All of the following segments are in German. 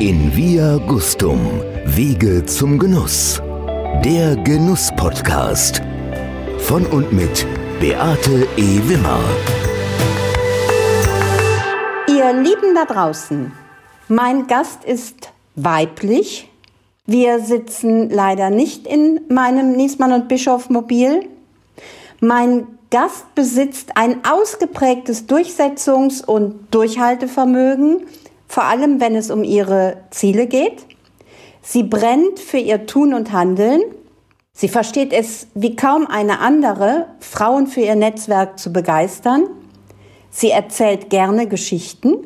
In Via Gustum, Wege zum Genuss. Der Genuss-Podcast. Von und mit Beate E. Wimmer. Ihr Lieben da draußen, mein Gast ist weiblich. Wir sitzen leider nicht in meinem Niesmann und Bischof Mobil. Mein Gast besitzt ein ausgeprägtes Durchsetzungs- und Durchhaltevermögen, vor allem wenn es um ihre Ziele geht. Sie brennt für ihr Tun und Handeln. Sie versteht es wie kaum eine andere, Frauen für ihr Netzwerk zu begeistern. Sie erzählt gerne Geschichten.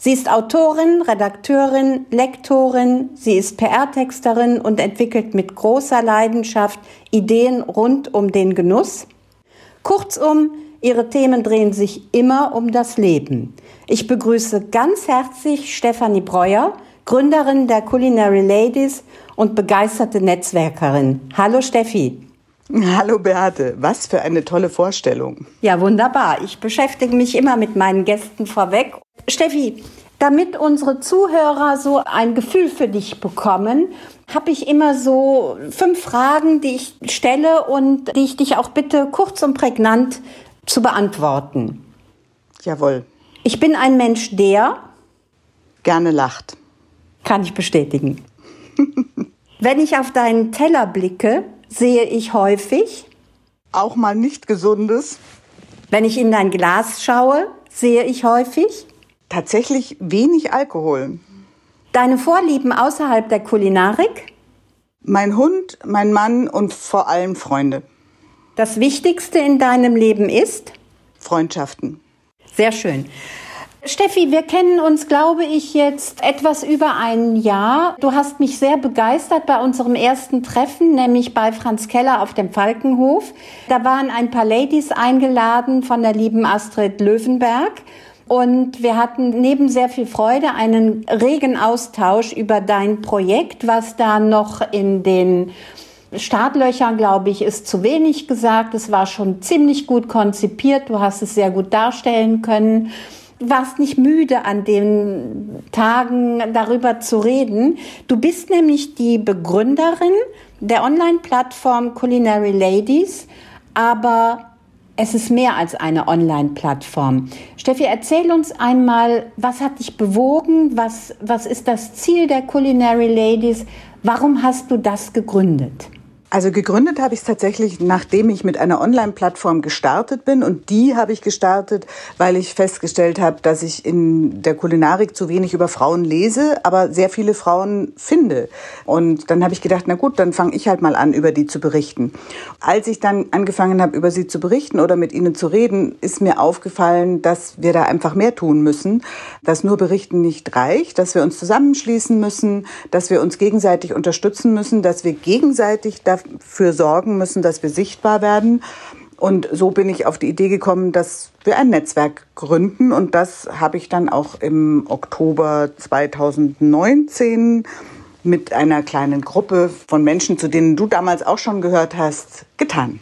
Sie ist Autorin, Redakteurin, Lektorin, sie ist PR-Texterin und entwickelt mit großer Leidenschaft Ideen rund um den Genuss. Kurzum, ihre Themen drehen sich immer um das Leben. Ich begrüße ganz herzlich Stefanie Breuer, Gründerin der Culinary Ladies und begeisterte Netzwerkerin. Hallo Steffi. Hallo Beate, was für eine tolle Vorstellung. Ja, wunderbar. Ich beschäftige mich immer mit meinen Gästen vorweg. Steffi, damit unsere Zuhörer so ein Gefühl für dich bekommen, habe ich immer so fünf Fragen, die ich stelle und die ich dich auch bitte kurz und prägnant zu beantworten. Jawohl. Ich bin ein Mensch, der gerne lacht. Kann ich bestätigen. Wenn ich auf deinen Teller blicke, sehe ich häufig auch mal nicht gesundes. Wenn ich in dein Glas schaue, sehe ich häufig tatsächlich wenig Alkohol. Deine Vorlieben außerhalb der Kulinarik? Mein Hund, mein Mann und vor allem Freunde. Das Wichtigste in deinem Leben ist? Freundschaften. Sehr schön. Steffi, wir kennen uns, glaube ich, jetzt etwas über ein Jahr. Du hast mich sehr begeistert bei unserem ersten Treffen, nämlich bei Franz Keller auf dem Falkenhof. Da waren ein paar Ladies eingeladen von der lieben Astrid Löwenberg. Und wir hatten neben sehr viel Freude einen regen Austausch über dein Projekt, was da noch in den Startlöchern, glaube ich, ist zu wenig gesagt. Es war schon ziemlich gut konzipiert. Du hast es sehr gut darstellen können warst nicht müde an den Tagen darüber zu reden. Du bist nämlich die Begründerin der Online-Plattform Culinary Ladies, aber es ist mehr als eine Online-Plattform. Steffi, erzähl uns einmal, was hat dich bewogen? Was, was ist das Ziel der Culinary Ladies? Warum hast du das gegründet? Also gegründet habe ich es tatsächlich, nachdem ich mit einer Online-Plattform gestartet bin. Und die habe ich gestartet, weil ich festgestellt habe, dass ich in der Kulinarik zu wenig über Frauen lese, aber sehr viele Frauen finde. Und dann habe ich gedacht, na gut, dann fange ich halt mal an, über die zu berichten. Als ich dann angefangen habe, über sie zu berichten oder mit ihnen zu reden, ist mir aufgefallen, dass wir da einfach mehr tun müssen, dass nur berichten nicht reicht, dass wir uns zusammenschließen müssen, dass wir uns gegenseitig unterstützen müssen, dass wir gegenseitig da dafür sorgen müssen, dass wir sichtbar werden. Und so bin ich auf die Idee gekommen, dass wir ein Netzwerk gründen. Und das habe ich dann auch im Oktober 2019 mit einer kleinen Gruppe von Menschen, zu denen du damals auch schon gehört hast, getan.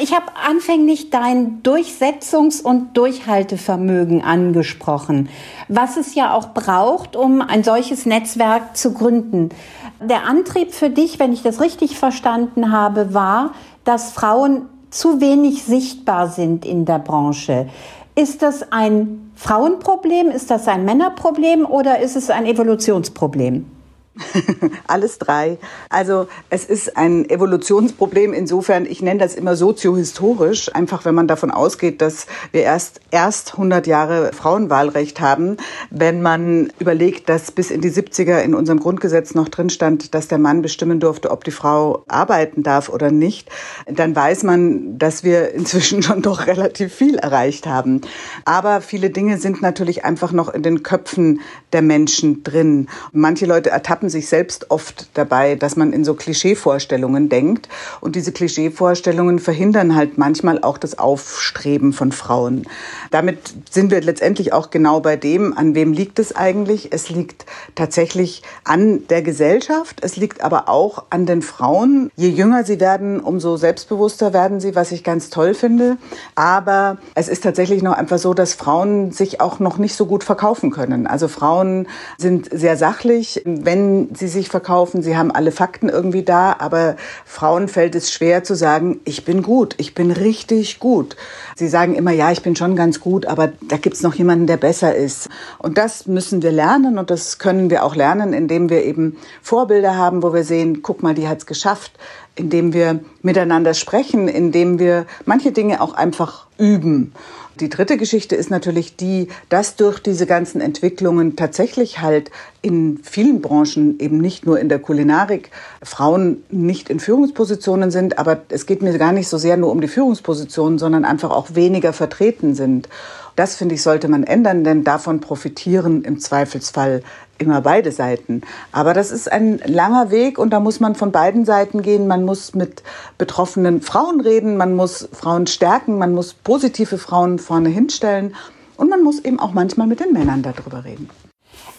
Ich habe anfänglich dein Durchsetzungs- und Durchhaltevermögen angesprochen, was es ja auch braucht, um ein solches Netzwerk zu gründen. Der Antrieb für dich, wenn ich das richtig verstanden habe, war, dass Frauen zu wenig sichtbar sind in der Branche. Ist das ein Frauenproblem, ist das ein Männerproblem oder ist es ein Evolutionsproblem? Alles drei. Also es ist ein Evolutionsproblem insofern, ich nenne das immer soziohistorisch, einfach wenn man davon ausgeht, dass wir erst erst 100 Jahre Frauenwahlrecht haben, wenn man überlegt, dass bis in die 70er in unserem Grundgesetz noch drin stand, dass der Mann bestimmen durfte, ob die Frau arbeiten darf oder nicht, dann weiß man, dass wir inzwischen schon doch relativ viel erreicht haben. Aber viele Dinge sind natürlich einfach noch in den Köpfen der Menschen drin. Manche Leute ertappen ertappen sich selbst oft dabei, dass man in so Klischeevorstellungen denkt. Und diese Klischeevorstellungen verhindern halt manchmal auch das Aufstreben von Frauen. Damit sind wir letztendlich auch genau bei dem, an wem liegt es eigentlich? Es liegt tatsächlich an der Gesellschaft. Es liegt aber auch an den Frauen. Je jünger sie werden, umso selbstbewusster werden sie, was ich ganz toll finde. Aber es ist tatsächlich noch einfach so, dass Frauen sich auch noch nicht so gut verkaufen können. Also Frauen sind sehr sachlich, wenn sie sich verkaufen. Sie haben alle Fakten irgendwie da, aber Frauen fällt es schwer zu sagen, ich bin gut, ich bin richtig gut. Sie sagen immer, ja, ich bin schon ganz gut, aber da gibt's noch jemanden, der besser ist. Und das müssen wir lernen und das können wir auch lernen, indem wir eben Vorbilder haben, wo wir sehen, guck mal, die hat's geschafft, indem wir miteinander sprechen, indem wir manche Dinge auch einfach üben. Die dritte Geschichte ist natürlich die, dass durch diese ganzen Entwicklungen tatsächlich halt in vielen Branchen, eben nicht nur in der Kulinarik, Frauen nicht in Führungspositionen sind. Aber es geht mir gar nicht so sehr nur um die Führungspositionen, sondern einfach auch weniger vertreten sind. Das, finde ich, sollte man ändern, denn davon profitieren im Zweifelsfall immer beide Seiten. Aber das ist ein langer Weg und da muss man von beiden Seiten gehen. Man muss mit betroffenen Frauen reden, man muss Frauen stärken, man muss positive Frauen vorne hinstellen und man muss eben auch manchmal mit den Männern darüber reden.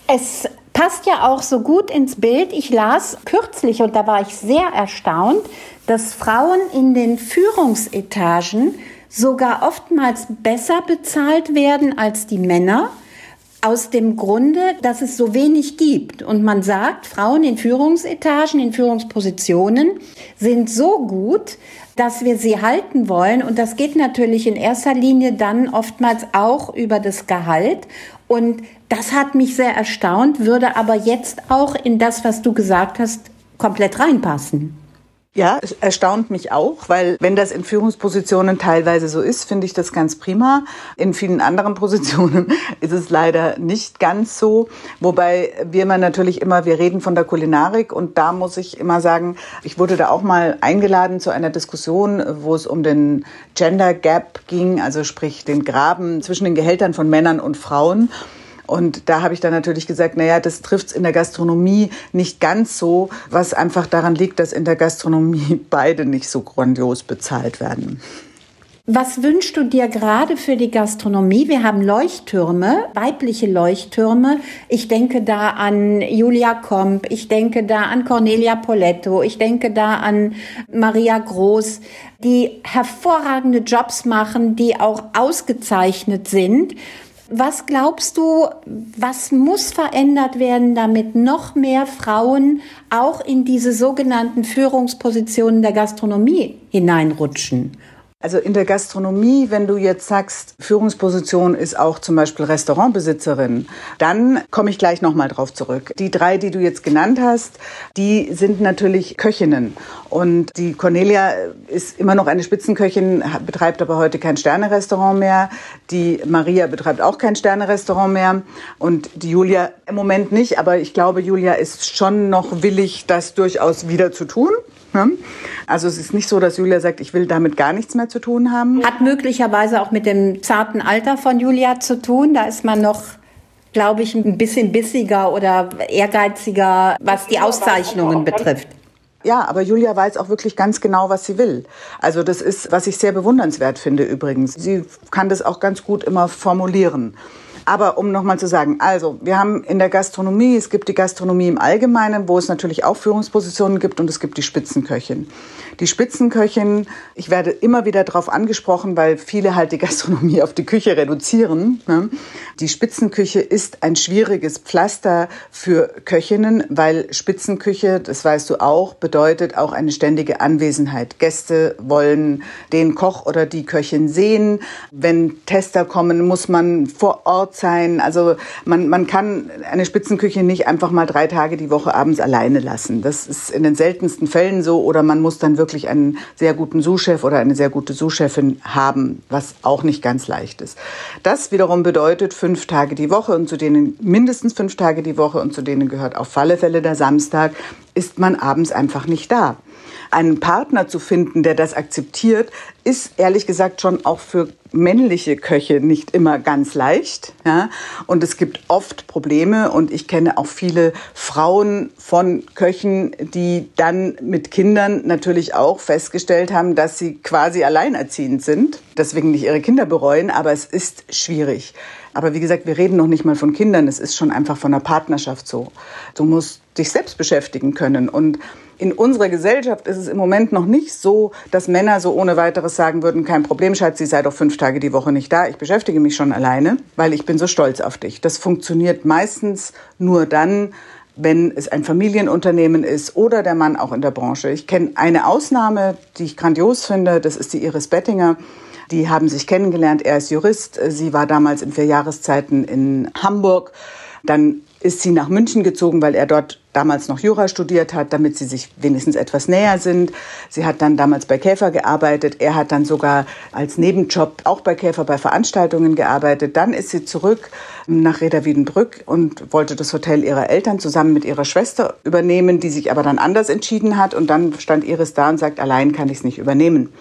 Es passt ja auch so gut ins Bild. Ich las kürzlich und da war ich sehr erstaunt, dass Frauen in den Führungsetagen sogar oftmals besser bezahlt werden als die Männer. Aus dem Grunde, dass es so wenig gibt. Und man sagt, Frauen in Führungsetagen, in Führungspositionen sind so gut, dass wir sie halten wollen. Und das geht natürlich in erster Linie dann oftmals auch über das Gehalt. Und das hat mich sehr erstaunt, würde aber jetzt auch in das, was du gesagt hast, komplett reinpassen. Ja, es erstaunt mich auch, weil wenn das in Führungspositionen teilweise so ist, finde ich das ganz prima. In vielen anderen Positionen ist es leider nicht ganz so. Wobei wir immer natürlich immer, wir reden von der Kulinarik und da muss ich immer sagen, ich wurde da auch mal eingeladen zu einer Diskussion, wo es um den Gender Gap ging, also sprich den Graben zwischen den Gehältern von Männern und Frauen. Und da habe ich dann natürlich gesagt, naja, das trifft es in der Gastronomie nicht ganz so, was einfach daran liegt, dass in der Gastronomie beide nicht so grandios bezahlt werden. Was wünschst du dir gerade für die Gastronomie? Wir haben Leuchttürme, weibliche Leuchttürme. Ich denke da an Julia Komp, ich denke da an Cornelia Poletto, ich denke da an Maria Groß, die hervorragende Jobs machen, die auch ausgezeichnet sind. Was glaubst du, was muss verändert werden, damit noch mehr Frauen auch in diese sogenannten Führungspositionen der Gastronomie hineinrutschen? Also in der Gastronomie, wenn du jetzt sagst, Führungsposition ist auch zum Beispiel Restaurantbesitzerin, dann komme ich gleich nochmal drauf zurück. Die drei, die du jetzt genannt hast, die sind natürlich Köchinnen. Und die Cornelia ist immer noch eine Spitzenköchin, betreibt aber heute kein Sternerestaurant mehr. Die Maria betreibt auch kein Sternerestaurant mehr. Und die Julia im Moment nicht, aber ich glaube, Julia ist schon noch willig, das durchaus wieder zu tun. Ne? Also es ist nicht so, dass Julia sagt, ich will damit gar nichts mehr zu tun haben. Hat möglicherweise auch mit dem zarten Alter von Julia zu tun. Da ist man noch glaube ich, ein bisschen bissiger oder ehrgeiziger, was die Auszeichnungen betrifft. Ja, aber Julia weiß auch wirklich ganz genau, was sie will. Also das ist, was ich sehr bewundernswert finde übrigens. Sie kann das auch ganz gut immer formulieren. Aber um nochmal zu sagen, also wir haben in der Gastronomie, es gibt die Gastronomie im Allgemeinen, wo es natürlich auch Führungspositionen gibt und es gibt die Spitzenköchin. Die Spitzenköchin, ich werde immer wieder darauf angesprochen, weil viele halt die Gastronomie auf die Küche reduzieren. Ne? Die Spitzenküche ist ein schwieriges Pflaster für Köchinnen, weil Spitzenküche, das weißt du auch, bedeutet auch eine ständige Anwesenheit. Gäste wollen den Koch oder die Köchin sehen. Wenn Tester kommen, muss man vor Ort sein. Also man, man kann eine Spitzenküche nicht einfach mal drei Tage die Woche abends alleine lassen. Das ist in den seltensten Fällen so oder man muss dann wirklich einen sehr guten Sous-Chef oder eine sehr gute Sous-Chefin haben, was auch nicht ganz leicht ist. Das wiederum bedeutet fünf Tage die Woche und zu denen mindestens fünf Tage die Woche und zu denen gehört auf alle Fälle der Samstag, ist man abends einfach nicht da einen Partner zu finden, der das akzeptiert, ist ehrlich gesagt schon auch für männliche Köche nicht immer ganz leicht. Ja? Und es gibt oft Probleme. Und ich kenne auch viele Frauen von Köchen, die dann mit Kindern natürlich auch festgestellt haben, dass sie quasi alleinerziehend sind, deswegen nicht ihre Kinder bereuen. Aber es ist schwierig. Aber wie gesagt, wir reden noch nicht mal von Kindern. Es ist schon einfach von einer Partnerschaft so. Du musst dich selbst beschäftigen können. Und in unserer Gesellschaft ist es im Moment noch nicht so, dass Männer so ohne weiteres sagen würden, kein Problem, Schatz, sie sei doch fünf Tage die Woche nicht da. Ich beschäftige mich schon alleine, weil ich bin so stolz auf dich. Das funktioniert meistens nur dann, wenn es ein Familienunternehmen ist oder der Mann auch in der Branche. Ich kenne eine Ausnahme, die ich grandios finde, das ist die Iris Bettinger. Die haben sich kennengelernt. Er ist Jurist. Sie war damals in vier Jahreszeiten in Hamburg. Dann ist sie nach München gezogen, weil er dort damals noch Jura studiert hat, damit sie sich wenigstens etwas näher sind. Sie hat dann damals bei Käfer gearbeitet. Er hat dann sogar als Nebenjob auch bei Käfer bei Veranstaltungen gearbeitet. Dann ist sie zurück nach Reda Wiedenbrück und wollte das Hotel ihrer Eltern zusammen mit ihrer Schwester übernehmen, die sich aber dann anders entschieden hat. Und dann stand Iris da und sagt, allein kann ich es nicht übernehmen.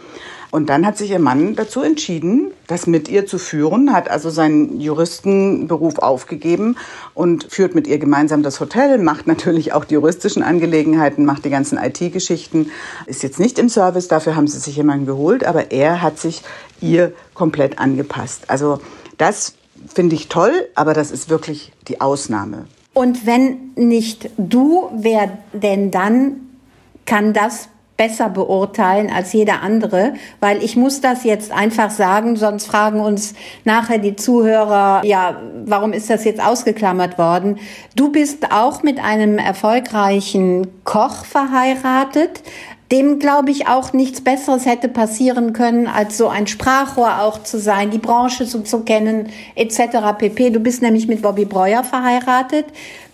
Und dann hat sich ihr Mann dazu entschieden, das mit ihr zu führen, hat also seinen Juristenberuf aufgegeben und führt mit ihr gemeinsam das Hotel, macht natürlich auch die juristischen Angelegenheiten, macht die ganzen IT-Geschichten, ist jetzt nicht im Service, dafür haben sie sich jemanden geholt, aber er hat sich ihr komplett angepasst. Also das finde ich toll, aber das ist wirklich die Ausnahme. Und wenn nicht du, wer denn dann kann das besser beurteilen als jeder andere, weil ich muss das jetzt einfach sagen, sonst fragen uns nachher die Zuhörer, ja, warum ist das jetzt ausgeklammert worden? Du bist auch mit einem erfolgreichen Koch verheiratet, dem glaube ich auch nichts Besseres hätte passieren können, als so ein Sprachrohr auch zu sein, die Branche so zu kennen, etc. pp. Du bist nämlich mit Bobby Breuer verheiratet,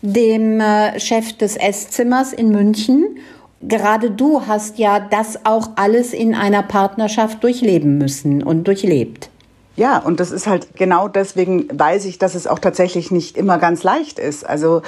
dem äh, Chef des Esszimmers in München gerade du hast ja das auch alles in einer Partnerschaft durchleben müssen und durchlebt. Ja, und das ist halt genau deswegen weiß ich, dass es auch tatsächlich nicht immer ganz leicht ist. Also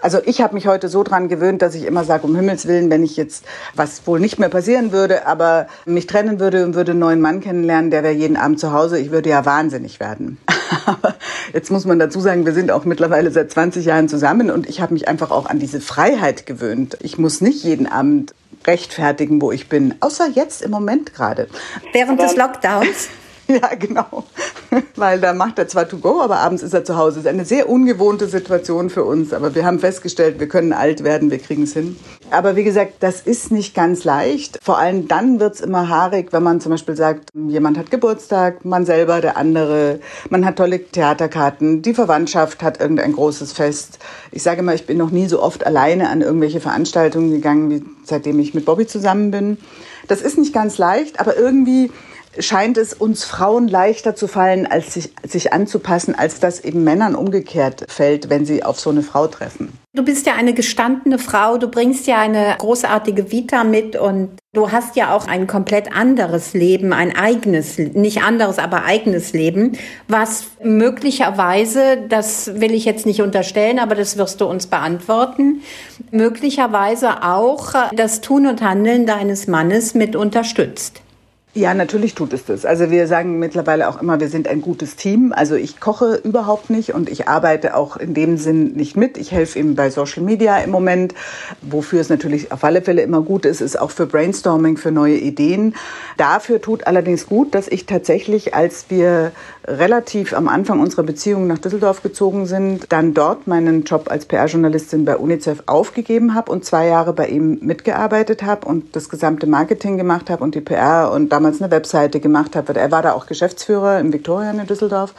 also ich habe mich heute so dran gewöhnt, dass ich immer sage, um Himmels Willen, wenn ich jetzt, was wohl nicht mehr passieren würde, aber mich trennen würde und würde einen neuen Mann kennenlernen, der wäre jeden Abend zu Hause, ich würde ja wahnsinnig werden. aber jetzt muss man dazu sagen, wir sind auch mittlerweile seit 20 Jahren zusammen und ich habe mich einfach auch an diese Freiheit gewöhnt. Ich muss nicht jeden Abend rechtfertigen, wo ich bin, außer jetzt im Moment gerade. Während aber des Lockdowns? Ja, genau. Weil da macht er zwar to go, aber abends ist er zu Hause. Das ist eine sehr ungewohnte Situation für uns. Aber wir haben festgestellt, wir können alt werden, wir kriegen es hin. Aber wie gesagt, das ist nicht ganz leicht. Vor allem dann wird es immer haarig, wenn man zum Beispiel sagt, jemand hat Geburtstag, man selber, der andere, man hat tolle Theaterkarten, die Verwandtschaft hat irgendein großes Fest. Ich sage immer, ich bin noch nie so oft alleine an irgendwelche Veranstaltungen gegangen, wie seitdem ich mit Bobby zusammen bin. Das ist nicht ganz leicht, aber irgendwie scheint es uns Frauen leichter zu fallen, als sich, sich anzupassen, als das eben Männern umgekehrt fällt, wenn sie auf so eine Frau treffen. Du bist ja eine gestandene Frau, du bringst ja eine großartige Vita mit und du hast ja auch ein komplett anderes Leben, ein eigenes, nicht anderes, aber eigenes Leben, was möglicherweise, das will ich jetzt nicht unterstellen, aber das wirst du uns beantworten, möglicherweise auch das Tun und Handeln deines Mannes mit unterstützt. Ja, natürlich tut es das. Also wir sagen mittlerweile auch immer, wir sind ein gutes Team. Also ich koche überhaupt nicht und ich arbeite auch in dem Sinn nicht mit. Ich helfe ihm bei Social Media im Moment. Wofür es natürlich auf alle Fälle immer gut ist, ist auch für Brainstorming, für neue Ideen. Dafür tut allerdings gut, dass ich tatsächlich, als wir relativ am Anfang unserer Beziehung nach Düsseldorf gezogen sind, dann dort meinen Job als PR-Journalistin bei UNICEF aufgegeben habe und zwei Jahre bei ihm mitgearbeitet habe und das gesamte Marketing gemacht habe und die PR und damals eine Webseite gemacht hat. Er war da auch Geschäftsführer im Viktorian in Düsseldorf.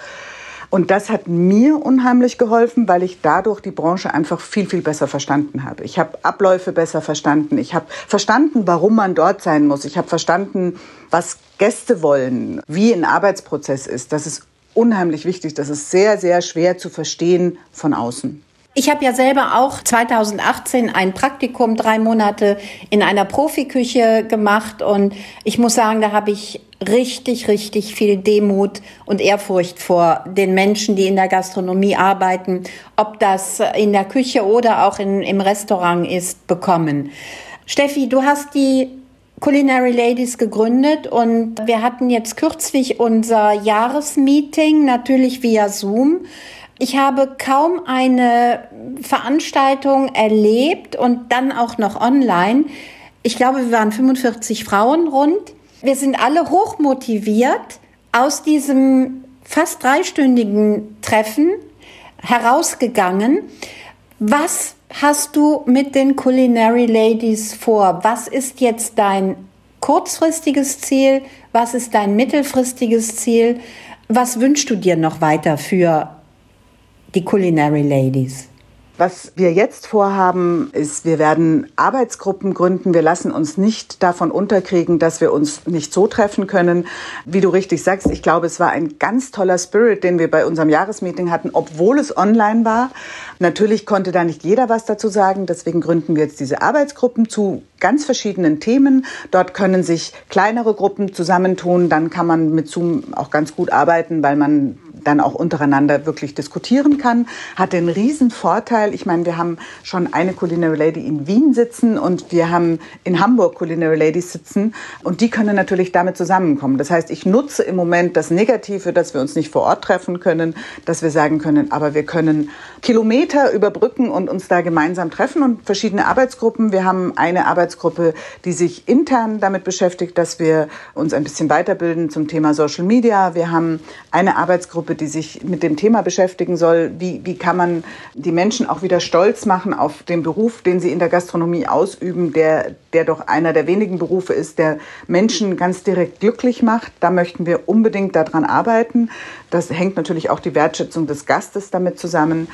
Und das hat mir unheimlich geholfen, weil ich dadurch die Branche einfach viel, viel besser verstanden habe. Ich habe Abläufe besser verstanden. Ich habe verstanden, warum man dort sein muss. Ich habe verstanden, was Gäste wollen, wie ein Arbeitsprozess ist. Das ist unheimlich wichtig. Das ist sehr, sehr schwer zu verstehen von außen. Ich habe ja selber auch 2018 ein Praktikum, drei Monate in einer Profiküche gemacht und ich muss sagen, da habe ich richtig, richtig viel Demut und Ehrfurcht vor den Menschen, die in der Gastronomie arbeiten, ob das in der Küche oder auch in, im Restaurant ist, bekommen. Steffi, du hast die Culinary Ladies gegründet und wir hatten jetzt kürzlich unser Jahresmeeting, natürlich via Zoom. Ich habe kaum eine Veranstaltung erlebt und dann auch noch online. Ich glaube, wir waren 45 Frauen rund. Wir sind alle hochmotiviert aus diesem fast dreistündigen Treffen herausgegangen. Was hast du mit den Culinary Ladies vor? Was ist jetzt dein kurzfristiges Ziel? Was ist dein mittelfristiges Ziel? Was wünschst du dir noch weiter für die Culinary Ladies? Was wir jetzt vorhaben, ist, wir werden Arbeitsgruppen gründen. Wir lassen uns nicht davon unterkriegen, dass wir uns nicht so treffen können. Wie du richtig sagst, ich glaube, es war ein ganz toller Spirit, den wir bei unserem Jahresmeeting hatten, obwohl es online war. Natürlich konnte da nicht jeder was dazu sagen. Deswegen gründen wir jetzt diese Arbeitsgruppen zu ganz verschiedenen Themen. Dort können sich kleinere Gruppen zusammentun. Dann kann man mit Zoom auch ganz gut arbeiten, weil man dann auch untereinander wirklich diskutieren kann. Hat den riesen Vorteil. Ich meine, wir haben schon eine Culinary Lady in Wien sitzen und wir haben in Hamburg Culinary Ladies sitzen und die können natürlich damit zusammenkommen. Das heißt, ich nutze im Moment das Negative, dass wir uns nicht vor Ort treffen können, dass wir sagen können, aber wir können Kilometer überbrücken und uns da gemeinsam treffen und verschiedene Arbeitsgruppen. Wir haben eine Arbeitsgruppe, die sich intern damit beschäftigt, dass wir uns ein bisschen weiterbilden zum Thema Social Media. Wir haben eine Arbeitsgruppe, die sich mit dem Thema beschäftigen soll, wie, wie kann man die Menschen auch wieder stolz machen auf den Beruf, den sie in der Gastronomie ausüben, der, der doch einer der wenigen Berufe ist, der Menschen ganz direkt glücklich macht. Da möchten wir unbedingt daran arbeiten. Das hängt natürlich auch die Wertschätzung des Gastes damit zusammen.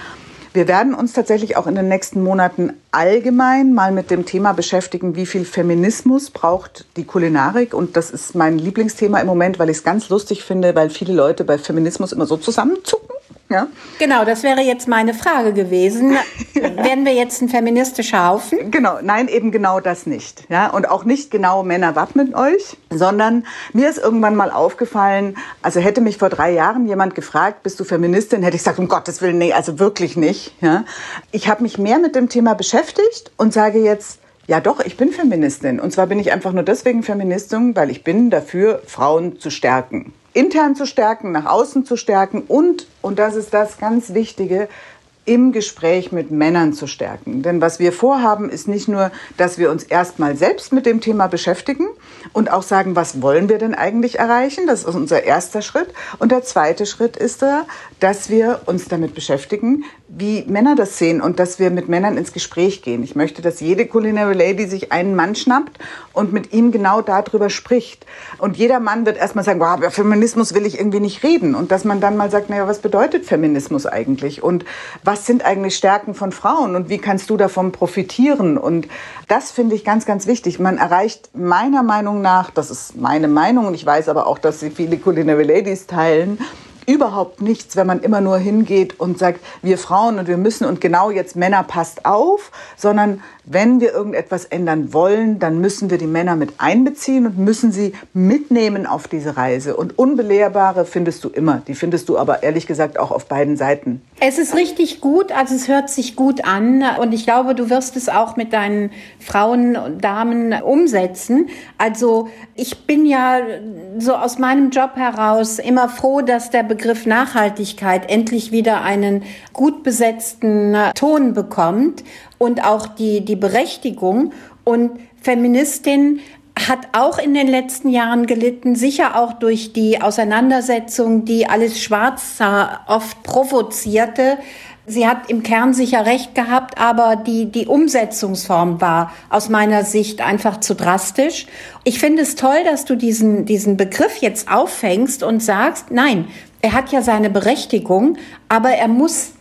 Wir werden uns tatsächlich auch in den nächsten Monaten allgemein mal mit dem Thema beschäftigen, wie viel Feminismus braucht die Kulinarik. Und das ist mein Lieblingsthema im Moment, weil ich es ganz lustig finde, weil viele Leute bei Feminismus immer so zusammenzucken. Ja? Genau, das wäre jetzt meine Frage gewesen. Werden wir jetzt ein feministischer Haufen? Genau, nein, eben genau das nicht. Ja? Und auch nicht genau Männer wappnen euch, sondern mir ist irgendwann mal aufgefallen, also hätte mich vor drei Jahren jemand gefragt, bist du Feministin, hätte ich gesagt, um Gottes Willen, nee, also wirklich nicht. Ja? Ich habe mich mehr mit dem Thema beschäftigt und sage jetzt, ja doch, ich bin Feministin. Und zwar bin ich einfach nur deswegen Feministin, weil ich bin dafür, Frauen zu stärken intern zu stärken, nach außen zu stärken und, und das ist das ganz Wichtige, im Gespräch mit Männern zu stärken. Denn was wir vorhaben, ist nicht nur, dass wir uns erstmal selbst mit dem Thema beschäftigen und auch sagen, was wollen wir denn eigentlich erreichen? Das ist unser erster Schritt. Und der zweite Schritt ist da, dass wir uns damit beschäftigen, wie Männer das sehen und dass wir mit Männern ins Gespräch gehen. Ich möchte, dass jede Culinary Lady sich einen Mann schnappt und mit ihm genau darüber spricht. Und jeder Mann wird erstmal sagen, wow, über Feminismus will ich irgendwie nicht reden. Und dass man dann mal sagt, naja, was bedeutet Feminismus eigentlich? Und was sind eigentlich Stärken von Frauen? Und wie kannst du davon profitieren? Und das finde ich ganz, ganz wichtig. Man erreicht meiner Meinung nach, das ist meine Meinung, und ich weiß aber auch, dass sie viele Culinary Ladies teilen, überhaupt nichts, wenn man immer nur hingeht und sagt, wir Frauen und wir müssen und genau jetzt Männer passt auf, sondern wenn wir irgendetwas ändern wollen, dann müssen wir die Männer mit einbeziehen und müssen sie mitnehmen auf diese Reise. Und Unbelehrbare findest du immer. Die findest du aber ehrlich gesagt auch auf beiden Seiten. Es ist richtig gut, also es hört sich gut an und ich glaube, du wirst es auch mit deinen Frauen und Damen umsetzen. Also ich bin ja so aus meinem Job heraus immer froh, dass der Begriff Nachhaltigkeit endlich wieder einen gut besetzten Ton bekommt und auch die, die Berechtigung. Und Feministin hat auch in den letzten Jahren gelitten, sicher auch durch die Auseinandersetzung, die alles schwarz sah, oft provozierte. Sie hat im Kern sicher recht gehabt, aber die, die Umsetzungsform war aus meiner Sicht einfach zu drastisch. Ich finde es toll, dass du diesen, diesen Begriff jetzt auffängst und sagst, nein, er hat ja seine Berechtigung, aber er muss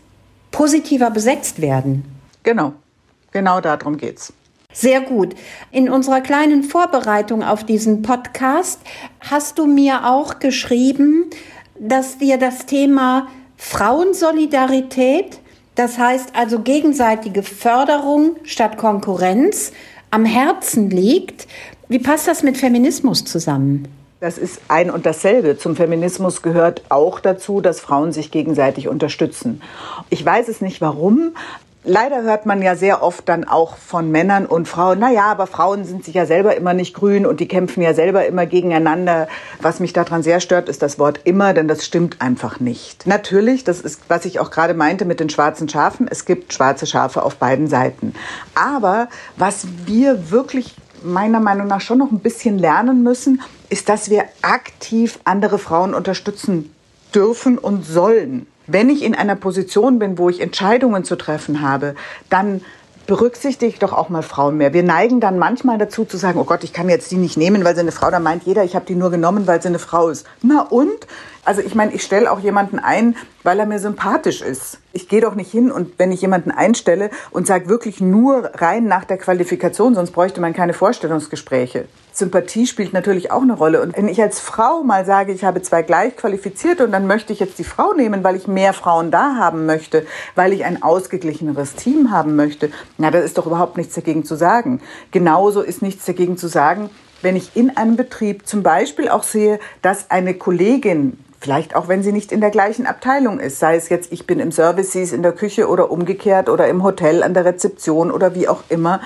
positiver besetzt werden. Genau. Genau darum geht's. Sehr gut. In unserer kleinen Vorbereitung auf diesen Podcast hast du mir auch geschrieben, dass dir das Thema Frauensolidarität, das heißt also gegenseitige Förderung statt Konkurrenz, am Herzen liegt. Wie passt das mit Feminismus zusammen? Das ist ein und dasselbe. Zum Feminismus gehört auch dazu, dass Frauen sich gegenseitig unterstützen. Ich weiß es nicht warum, Leider hört man ja sehr oft dann auch von Männern und Frauen, na ja, aber Frauen sind sich ja selber immer nicht grün und die kämpfen ja selber immer gegeneinander. Was mich daran sehr stört, ist das Wort immer, denn das stimmt einfach nicht. Natürlich, das ist, was ich auch gerade meinte mit den schwarzen Schafen, es gibt schwarze Schafe auf beiden Seiten. Aber was wir wirklich meiner Meinung nach schon noch ein bisschen lernen müssen, ist, dass wir aktiv andere Frauen unterstützen dürfen und sollen. Wenn ich in einer Position bin, wo ich Entscheidungen zu treffen habe, dann berücksichtige ich doch auch mal Frauen mehr. Wir neigen dann manchmal dazu zu sagen, oh Gott, ich kann jetzt die nicht nehmen, weil sie eine Frau, da meint jeder, ich habe die nur genommen, weil sie eine Frau ist. Na und? Also ich meine, ich stelle auch jemanden ein, weil er mir sympathisch ist. Ich gehe doch nicht hin und wenn ich jemanden einstelle und sage wirklich nur rein nach der Qualifikation, sonst bräuchte man keine Vorstellungsgespräche. Sympathie spielt natürlich auch eine Rolle. Und wenn ich als Frau mal sage, ich habe zwei gleich qualifizierte und dann möchte ich jetzt die Frau nehmen, weil ich mehr Frauen da haben möchte, weil ich ein ausgeglicheneres Team haben möchte, na, da ist doch überhaupt nichts dagegen zu sagen. Genauso ist nichts dagegen zu sagen, wenn ich in einem Betrieb zum Beispiel auch sehe, dass eine Kollegin Vielleicht auch, wenn sie nicht in der gleichen Abteilung ist. Sei es jetzt, ich bin im Service, sie ist in der Küche oder umgekehrt oder im Hotel an der Rezeption oder wie auch immer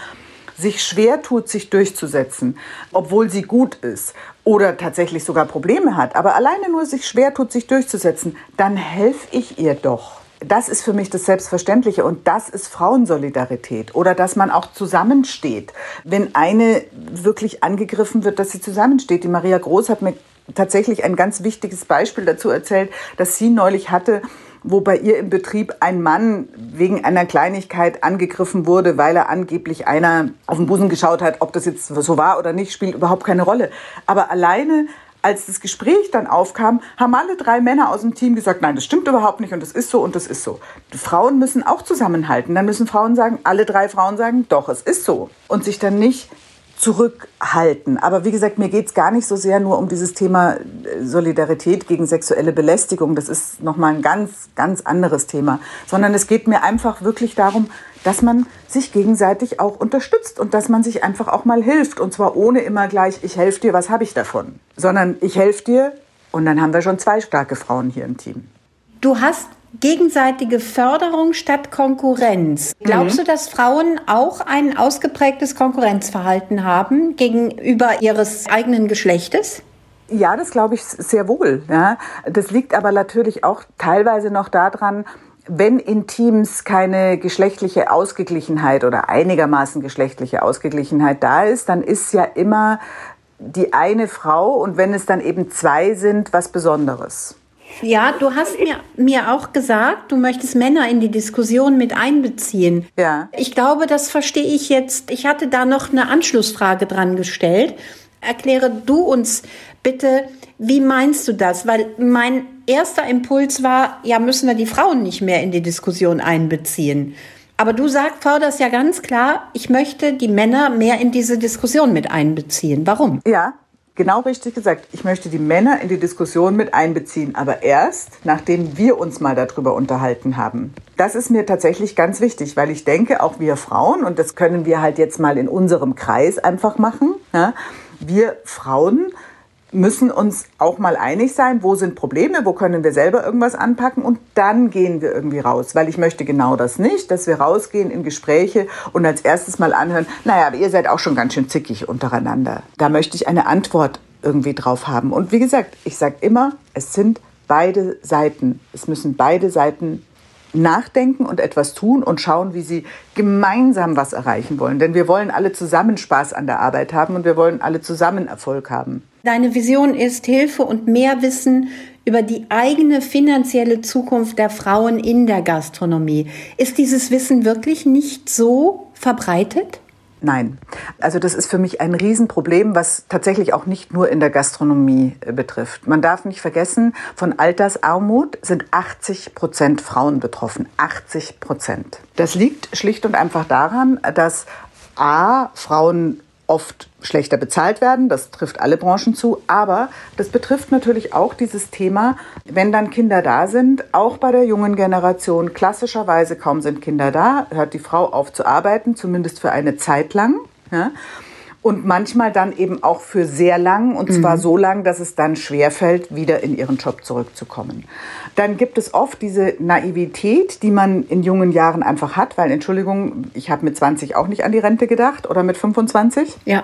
sich schwer tut, sich durchzusetzen, obwohl sie gut ist oder tatsächlich sogar Probleme hat, aber alleine nur sich schwer tut, sich durchzusetzen, dann helfe ich ihr doch. Das ist für mich das Selbstverständliche und das ist Frauensolidarität oder dass man auch zusammensteht. Wenn eine wirklich angegriffen wird, dass sie zusammensteht. Die Maria Groß hat mir tatsächlich ein ganz wichtiges Beispiel dazu erzählt, dass sie neulich hatte, wo bei ihr im Betrieb ein Mann wegen einer Kleinigkeit angegriffen wurde, weil er angeblich einer auf den Busen geschaut hat. Ob das jetzt so war oder nicht, spielt überhaupt keine Rolle. Aber alleine als das Gespräch dann aufkam, haben alle drei Männer aus dem Team gesagt, nein, das stimmt überhaupt nicht und das ist so und das ist so. Frauen müssen auch zusammenhalten. Dann müssen Frauen sagen, alle drei Frauen sagen, doch, es ist so. Und sich dann nicht zurückhalten. Aber wie gesagt, mir geht es gar nicht so sehr nur um dieses Thema äh, Solidarität gegen sexuelle Belästigung. Das ist nochmal ein ganz, ganz anderes Thema. Sondern es geht mir einfach wirklich darum, dass man sich gegenseitig auch unterstützt und dass man sich einfach auch mal hilft. Und zwar ohne immer gleich, ich helfe dir, was habe ich davon? Sondern ich helfe dir und dann haben wir schon zwei starke Frauen hier im Team. Du hast gegenseitige Förderung statt Konkurrenz. Glaubst mhm. du, dass Frauen auch ein ausgeprägtes Konkurrenzverhalten haben gegenüber ihres eigenen Geschlechtes? Ja, das glaube ich sehr wohl. Ja. Das liegt aber natürlich auch teilweise noch daran, wenn in Teams keine geschlechtliche Ausgeglichenheit oder einigermaßen geschlechtliche Ausgeglichenheit da ist, dann ist ja immer die eine Frau und wenn es dann eben zwei sind, was Besonderes. Ja, du hast mir, mir auch gesagt, du möchtest Männer in die Diskussion mit einbeziehen. Ja. Ich glaube, das verstehe ich jetzt. Ich hatte da noch eine Anschlussfrage dran gestellt. Erkläre du uns bitte, wie meinst du das? Weil mein erster Impuls war, ja, müssen wir die Frauen nicht mehr in die Diskussion einbeziehen. Aber du sagst, forderst ja ganz klar, ich möchte die Männer mehr in diese Diskussion mit einbeziehen. Warum? Ja, genau richtig gesagt. Ich möchte die Männer in die Diskussion mit einbeziehen, aber erst, nachdem wir uns mal darüber unterhalten haben. Das ist mir tatsächlich ganz wichtig, weil ich denke, auch wir Frauen, und das können wir halt jetzt mal in unserem Kreis einfach machen, ja, wir Frauen müssen uns auch mal einig sein, wo sind Probleme, wo können wir selber irgendwas anpacken und dann gehen wir irgendwie raus, weil ich möchte genau das nicht, dass wir rausgehen in Gespräche und als erstes mal anhören, naja, aber ihr seid auch schon ganz schön zickig untereinander. Da möchte ich eine Antwort irgendwie drauf haben. Und wie gesagt, ich sage immer, es sind beide Seiten. Es müssen beide Seiten nachdenken und etwas tun und schauen, wie sie gemeinsam was erreichen wollen. Denn wir wollen alle zusammen Spaß an der Arbeit haben und wir wollen alle zusammen Erfolg haben. Deine Vision ist Hilfe und mehr Wissen über die eigene finanzielle Zukunft der Frauen in der Gastronomie. Ist dieses Wissen wirklich nicht so verbreitet? Nein. Also das ist für mich ein Riesenproblem, was tatsächlich auch nicht nur in der Gastronomie äh, betrifft. Man darf nicht vergessen, von Altersarmut sind 80 Prozent Frauen betroffen. 80 Prozent. Das liegt schlicht und einfach daran, dass A, Frauen oft schlechter bezahlt werden. Das trifft alle Branchen zu. Aber das betrifft natürlich auch dieses Thema, wenn dann Kinder da sind, auch bei der jungen Generation. Klassischerweise kaum sind Kinder da, hört die Frau auf zu arbeiten, zumindest für eine Zeit lang. Ja? Und manchmal dann eben auch für sehr lang und zwar mhm. so lang, dass es dann schwerfällt, wieder in ihren Job zurückzukommen. Dann gibt es oft diese Naivität, die man in jungen Jahren einfach hat, weil, Entschuldigung, ich habe mit 20 auch nicht an die Rente gedacht oder mit 25. Ja.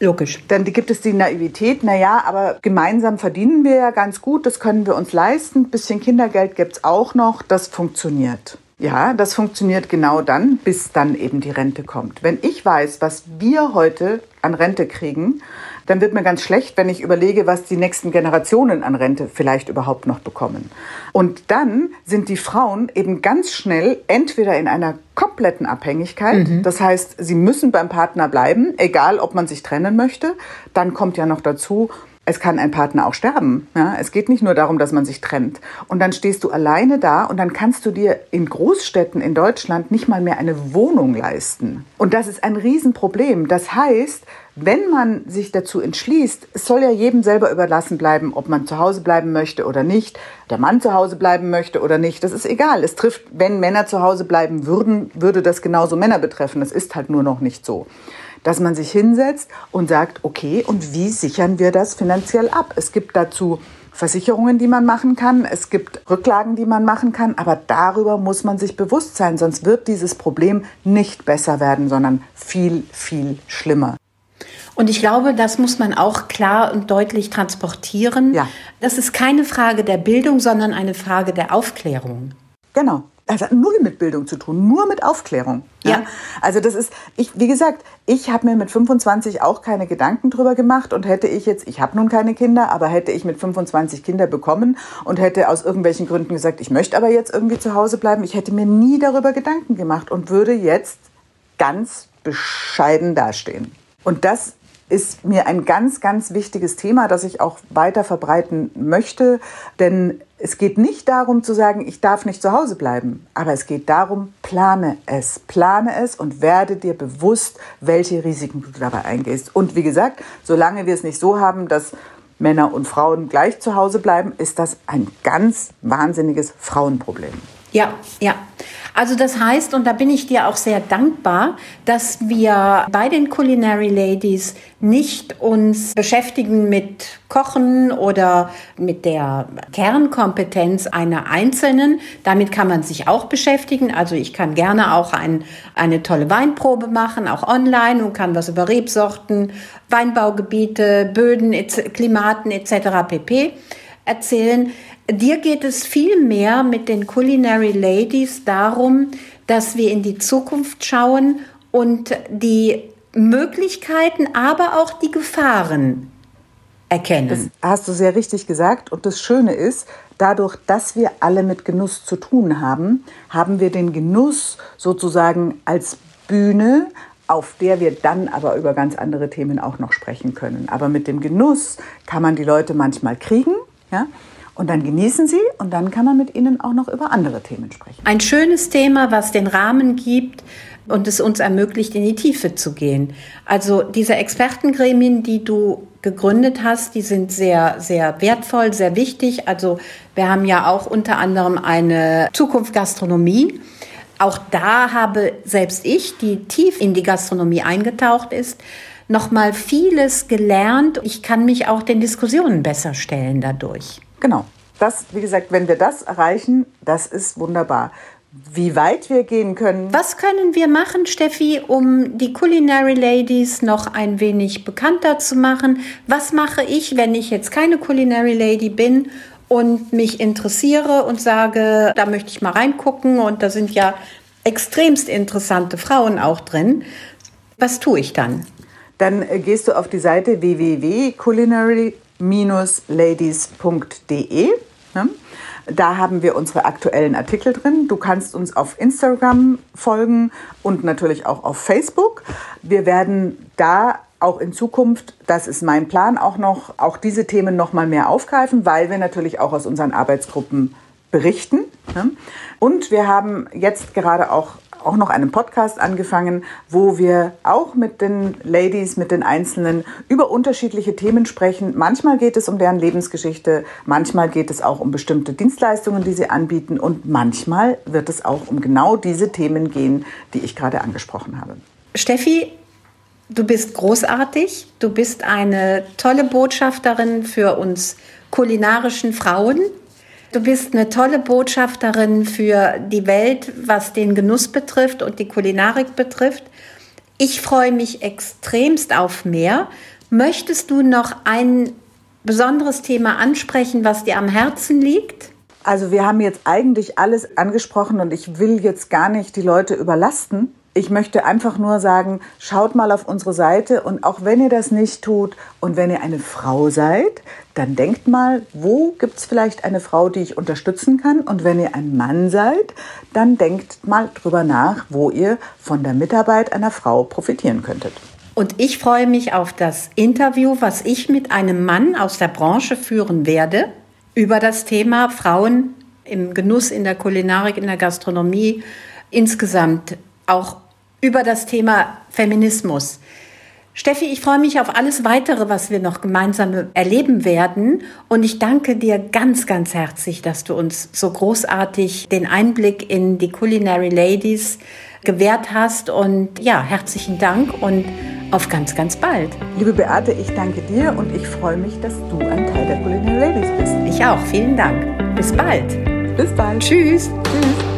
Logisch. Dann gibt es die Naivität, naja, aber gemeinsam verdienen wir ja ganz gut, das können wir uns leisten. Ein bisschen Kindergeld gibt es auch noch, das funktioniert. Ja, das funktioniert genau dann, bis dann eben die Rente kommt. Wenn ich weiß, was wir heute an Rente kriegen, dann wird mir ganz schlecht, wenn ich überlege, was die nächsten Generationen an Rente vielleicht überhaupt noch bekommen. Und dann sind die Frauen eben ganz schnell entweder in einer kompletten Abhängigkeit, mhm. das heißt, sie müssen beim Partner bleiben, egal ob man sich trennen möchte. Dann kommt ja noch dazu, es kann ein Partner auch sterben. Ja? Es geht nicht nur darum, dass man sich trennt. Und dann stehst du alleine da und dann kannst du dir in Großstädten in Deutschland nicht mal mehr eine Wohnung leisten. Und das ist ein Riesenproblem. Das heißt, wenn man sich dazu entschließt, es soll ja jedem selber überlassen bleiben, ob man zu Hause bleiben möchte oder nicht, der Mann zu Hause bleiben möchte oder nicht, das ist egal. Es trifft, wenn Männer zu Hause bleiben würden, würde das genauso Männer betreffen. Das ist halt nur noch nicht so dass man sich hinsetzt und sagt, okay, und wie sichern wir das finanziell ab? Es gibt dazu Versicherungen, die man machen kann, es gibt Rücklagen, die man machen kann, aber darüber muss man sich bewusst sein, sonst wird dieses Problem nicht besser werden, sondern viel, viel schlimmer. Und ich glaube, das muss man auch klar und deutlich transportieren. Ja. Das ist keine Frage der Bildung, sondern eine Frage der Aufklärung. Genau das hat null mit Bildung zu tun, nur mit Aufklärung. Ja. ja. Also das ist, ich, wie gesagt, ich habe mir mit 25 auch keine Gedanken drüber gemacht und hätte ich jetzt, ich habe nun keine Kinder, aber hätte ich mit 25 Kinder bekommen und hätte aus irgendwelchen Gründen gesagt, ich möchte aber jetzt irgendwie zu Hause bleiben, ich hätte mir nie darüber Gedanken gemacht und würde jetzt ganz bescheiden dastehen. Und das ist mir ein ganz, ganz wichtiges Thema, das ich auch weiter verbreiten möchte. Denn es geht nicht darum zu sagen, ich darf nicht zu Hause bleiben, aber es geht darum, plane es, plane es und werde dir bewusst, welche Risiken du dabei eingehst. Und wie gesagt, solange wir es nicht so haben, dass Männer und Frauen gleich zu Hause bleiben, ist das ein ganz wahnsinniges Frauenproblem. Ja, ja. Also das heißt, und da bin ich dir auch sehr dankbar, dass wir bei den Culinary Ladies nicht uns beschäftigen mit Kochen oder mit der Kernkompetenz einer Einzelnen. Damit kann man sich auch beschäftigen. Also ich kann gerne auch ein, eine tolle Weinprobe machen, auch online und kann was über Rebsorten, Weinbaugebiete, Böden, Klimaten etc. pp. erzählen. Dir geht es viel mehr mit den Culinary Ladies darum, dass wir in die Zukunft schauen und die Möglichkeiten, aber auch die Gefahren erkennen. Das hast du sehr richtig gesagt. Und das Schöne ist, dadurch, dass wir alle mit Genuss zu tun haben, haben wir den Genuss sozusagen als Bühne, auf der wir dann aber über ganz andere Themen auch noch sprechen können. Aber mit dem Genuss kann man die Leute manchmal kriegen. Ja? Und dann genießen sie und dann kann man mit ihnen auch noch über andere Themen sprechen. Ein schönes Thema, was den Rahmen gibt und es uns ermöglicht, in die Tiefe zu gehen. Also diese Expertengremien, die du gegründet hast, die sind sehr, sehr wertvoll, sehr wichtig. Also wir haben ja auch unter anderem eine Zukunft Gastronomie. Auch da habe selbst ich, die tief in die Gastronomie eingetaucht ist, noch mal vieles gelernt. Ich kann mich auch den Diskussionen besser stellen dadurch. Genau. Das, wie gesagt, wenn wir das erreichen, das ist wunderbar. Wie weit wir gehen können. Was können wir machen, Steffi, um die Culinary Ladies noch ein wenig bekannter zu machen? Was mache ich, wenn ich jetzt keine Culinary Lady bin und mich interessiere und sage, da möchte ich mal reingucken und da sind ja extremst interessante Frauen auch drin. Was tue ich dann? Dann äh, gehst du auf die Seite www.culinary ladies.de. Ne? Da haben wir unsere aktuellen Artikel drin. Du kannst uns auf Instagram folgen und natürlich auch auf Facebook. Wir werden da auch in Zukunft, das ist mein Plan, auch noch auch diese Themen noch mal mehr aufgreifen, weil wir natürlich auch aus unseren Arbeitsgruppen berichten. Ne? Und wir haben jetzt gerade auch auch noch einen Podcast angefangen, wo wir auch mit den Ladies, mit den Einzelnen über unterschiedliche Themen sprechen. Manchmal geht es um deren Lebensgeschichte, manchmal geht es auch um bestimmte Dienstleistungen, die sie anbieten und manchmal wird es auch um genau diese Themen gehen, die ich gerade angesprochen habe. Steffi, Du bist großartig. Du bist eine tolle Botschafterin für uns kulinarischen Frauen. Du bist eine tolle Botschafterin für die Welt, was den Genuss betrifft und die Kulinarik betrifft. Ich freue mich extremst auf mehr. Möchtest du noch ein besonderes Thema ansprechen, was dir am Herzen liegt? Also wir haben jetzt eigentlich alles angesprochen und ich will jetzt gar nicht die Leute überlasten. Ich möchte einfach nur sagen, schaut mal auf unsere Seite und auch wenn ihr das nicht tut und wenn ihr eine Frau seid, dann denkt mal, wo gibt es vielleicht eine Frau, die ich unterstützen kann? Und wenn ihr ein Mann seid, dann denkt mal drüber nach, wo ihr von der Mitarbeit einer Frau profitieren könntet. Und ich freue mich auf das Interview, was ich mit einem Mann aus der Branche führen werde über das Thema Frauen im Genuss, in der Kulinarik, in der Gastronomie, insgesamt auch über das Thema Feminismus. Steffi, ich freue mich auf alles weitere, was wir noch gemeinsam erleben werden. Und ich danke dir ganz, ganz herzlich, dass du uns so großartig den Einblick in die Culinary Ladies gewährt hast. Und ja, herzlichen Dank und auf ganz, ganz bald. Liebe Beate, ich danke dir und ich freue mich, dass du ein Teil der Culinary Ladies bist. Ich auch. Vielen Dank. Bis bald. Bis bald. Tschüss. Tschüss.